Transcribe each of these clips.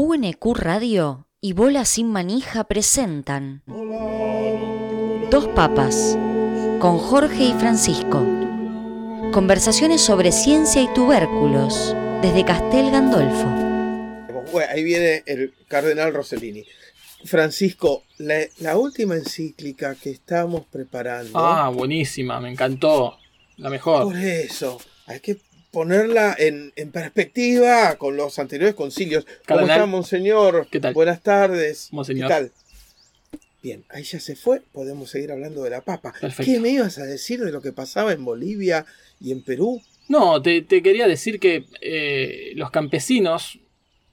UNQ Radio y Bola Sin Manija presentan Dos Papas con Jorge y Francisco. Conversaciones sobre ciencia y tubérculos desde Castel Gandolfo. Bueno, ahí viene el cardenal Rossellini. Francisco, la, la última encíclica que estamos preparando. Ah, buenísima, me encantó. La mejor. Por eso, hay que ponerla en, en perspectiva con los anteriores concilios. ¿Cómo está, monseñor? ¿Qué tal? Buenas tardes. Monseñor. ¿Qué tal? Bien, ahí ya se fue, podemos seguir hablando de la papa. Perfecto. ¿Qué me ibas a decir de lo que pasaba en Bolivia y en Perú? No, te, te quería decir que eh, los campesinos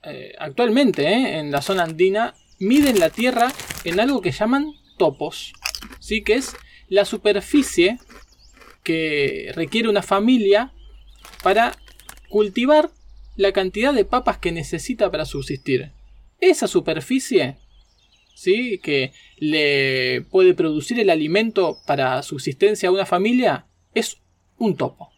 eh, actualmente eh, en la zona andina miden la tierra en algo que llaman topos, ¿sí? que es la superficie que requiere una familia para cultivar la cantidad de papas que necesita para subsistir. Esa superficie, ¿sí? que le puede producir el alimento para subsistencia a una familia, es un topo.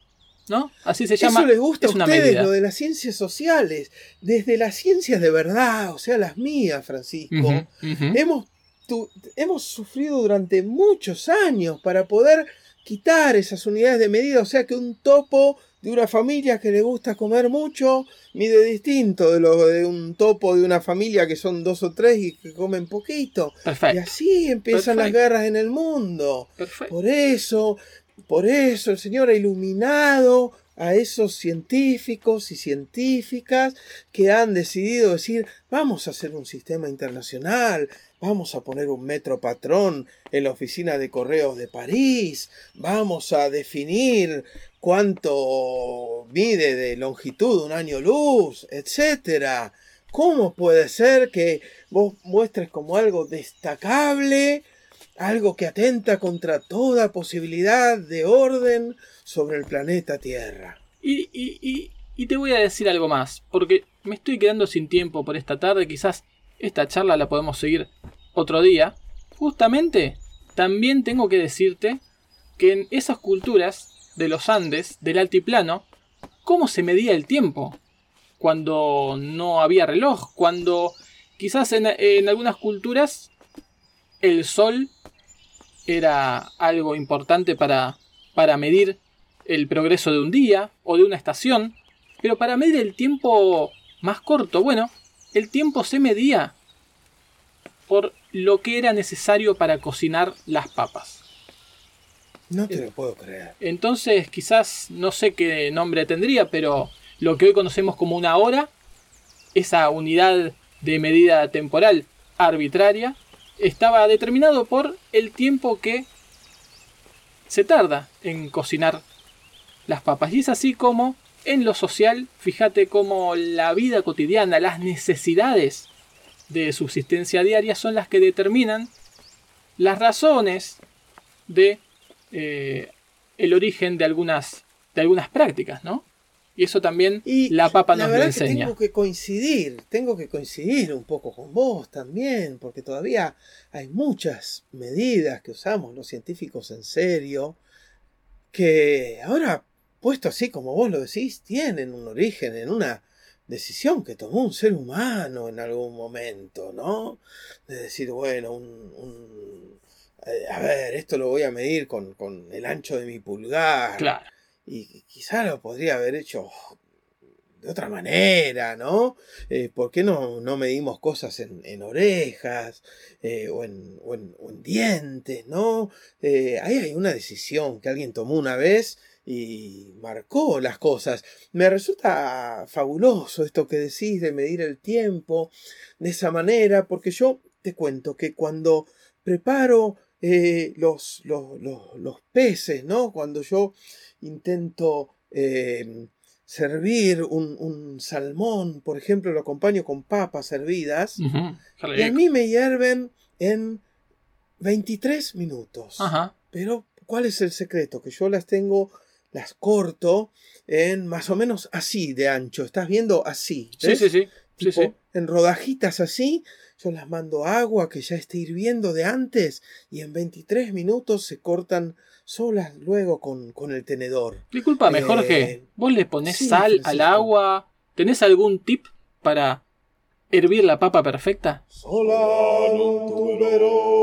¿No? Así se llama. Eso les gusta es a una ustedes, medida. lo de las ciencias sociales, desde las ciencias de verdad, o sea, las mías, Francisco. Hemos, tu- hemos sufrido durante muchos años para poder quitar esas unidades de medida, o sea que un topo de una familia que le gusta comer mucho mide distinto de lo de un topo de una familia que son dos o tres y que comen poquito. Y así empiezan las guerras en el mundo. Perfecto. Por eso, por eso el Señor ha iluminado a esos científicos y científicas que han decidido decir, vamos a hacer un sistema internacional, vamos a poner un metro patrón en la oficina de correos de París, vamos a definir cuánto mide de longitud un año luz, etcétera. ¿Cómo puede ser que vos muestres como algo destacable algo que atenta contra toda posibilidad de orden sobre el planeta Tierra. Y, te voy a decir algo más, porque me estoy quedando sin tiempo por esta tarde, quizás esta charla la podemos seguir otro día. Justamente, también tengo que decirte que en esas culturas de los Andes, del altiplano, ¿cómo se medía el tiempo? Cuando no había reloj, cuando quizás en algunas culturas el sol era algo importante para, para medir el progreso de un día o de una estación, pero para medir el tiempo más corto, bueno, el tiempo se medía por lo que era necesario para cocinar las papas. No te lo puedo creer. Entonces, quizás no sé qué nombre tendría, pero lo que hoy conocemos como una hora, esa unidad de medida temporal arbitraria, estaba determinado por el tiempo que se tarda en cocinar las papas. Y es así como en lo social, fíjate cómo la vida cotidiana, las necesidades de subsistencia diaria son las que determinan las razones de eh, el origen de algunas, de algunas prácticas, ¿no? Y eso también Y la papa nos lo verdad enseña. tengo que coincidir, tengo que coincidir un poco con vos también, porque todavía hay muchas medidas que usamos los científicos en serio, que ahora, puesto así como vos lo decís, tienen un origen en una decisión que tomó un ser humano en algún momento, ¿no? De decir, bueno, un, un- eh, a ver, esto lo voy a medir con, con el ancho de mi pulgar. Claro. Y quizá lo podría haber hecho de otra manera, ¿no? Eh, ¿Por qué no, no medimos cosas en, orejas eh, o en dientes, ¿no? Eh, ahí hay una decisión que alguien tomó una vez y marcó las cosas. Me resulta fabuloso esto que decís de medir el tiempo de esa manera, porque yo te cuento que cuando preparo eh, los, los, los- los peces, ¿no? Cuando yo intento eh, servir un, un salmón, por ejemplo, lo acompaño con papas hervidas, Ujú, qué y a mí me hierven en 23 minutos. Ajá. Pero, ¿cuál es el secreto? Que yo las tengo, las corto en más o menos así de ancho. ¿Estás viendo? Así. Sí, sí. Sí, Tipo, sí. En rodajitas así, yo las mando agua que ya esté hirviendo de antes y en 23 minutos se cortan solas luego con, con el tenedor. Disculpame, Eh, Jorge. ¿Vos le ponés sí, sal al agua? ¿Tenés algún tip para hervir la papa perfecta? Solanum tuberoso.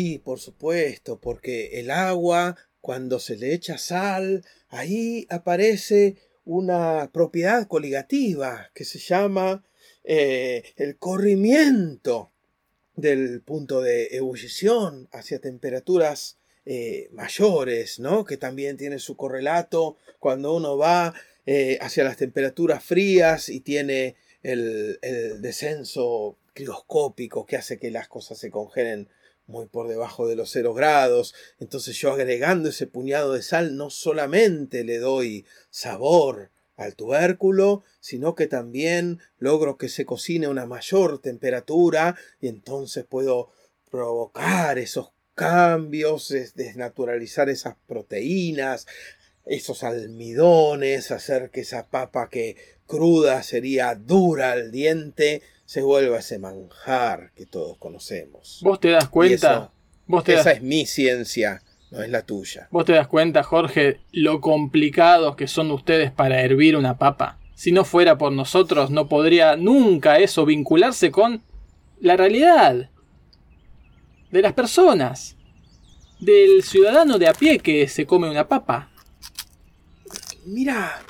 Sí, por supuesto, porque el agua, cuando se le echa sal, ahí aparece una propiedad coligativa que se llama eh, el corrimiento del punto de ebullición hacia temperaturas eh, mayores, ¿no? Que también tiene su correlato cuando uno va eh, hacia las temperaturas frías y tiene el, el descenso crioscópico que hace que las cosas se congelen muy por debajo de los cero grados. Entonces yo agregando ese puñado de sal no solamente le doy sabor al tubérculo, sino que también logro que se cocine a una mayor temperatura y entonces puedo provocar esos cambios, es- desnaturalizar esas proteínas, esos almidones, hacer que esa papa que cruda sería dura al diente, se vuelva ese manjar que todos conocemos. ¿Vos te das cuenta? eso- ¿Vos te das esa es mi ciencia, no es la tuya. ¿Vos te das cuenta, Jorge, lo complicados que son ustedes para hervir una papa? Si no fuera por nosotros, no podría nunca eso vincularse con la realidad de las personas, del ciudadano de a pie que se come una papa. Mira,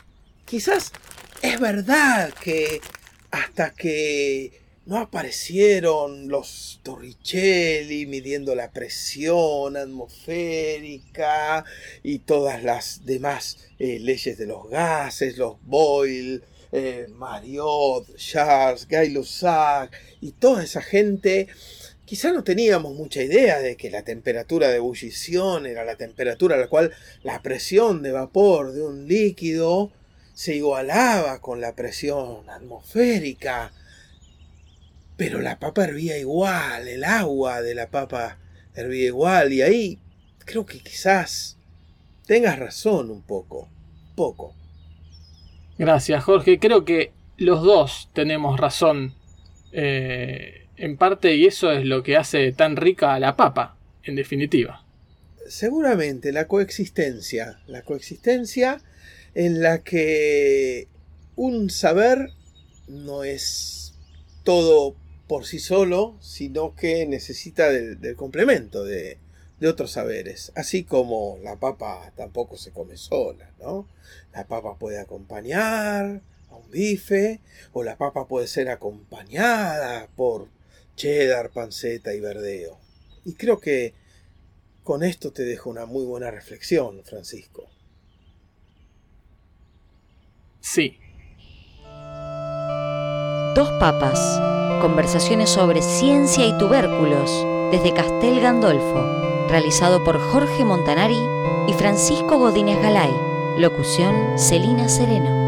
quizás es verdad que hasta que no aparecieron los Torricelli midiendo la presión atmosférica y todas las demás eh, leyes de los gases, los Boyle, eh, Marriott, Charles, Gay-Lussac y toda esa gente, quizá no teníamos mucha idea de que la temperatura de ebullición era la temperatura a la cual la presión de vapor de un líquido se igualaba con la presión atmosférica. Pero la papa hervía igual, el agua de la papa hervía igual, y ahí creo que quizás tengas razón un poco, poco. Gracias, Jorge. Creo que los dos tenemos razón eh, en parte y eso es lo que hace tan rica a la papa, en definitiva. Seguramente la coexistencia, la coexistencia en la que un saber no es todo por sí solo, sino que necesita del, complemento de, de otros saberes. Así como la papa tampoco se come sola, ¿no? La papa puede acompañar a un bife, o la papa puede ser acompañada por cheddar, panceta y verdeo. Y creo que con esto te dejo una muy buena reflexión, Francisco. Sí, Dos papas. Conversaciones sobre ciencia y tubérculos desde Castel Gandolfo. Realizado por Jorge Montanari y Francisco Godínez Galay. Locución Celina Sereno.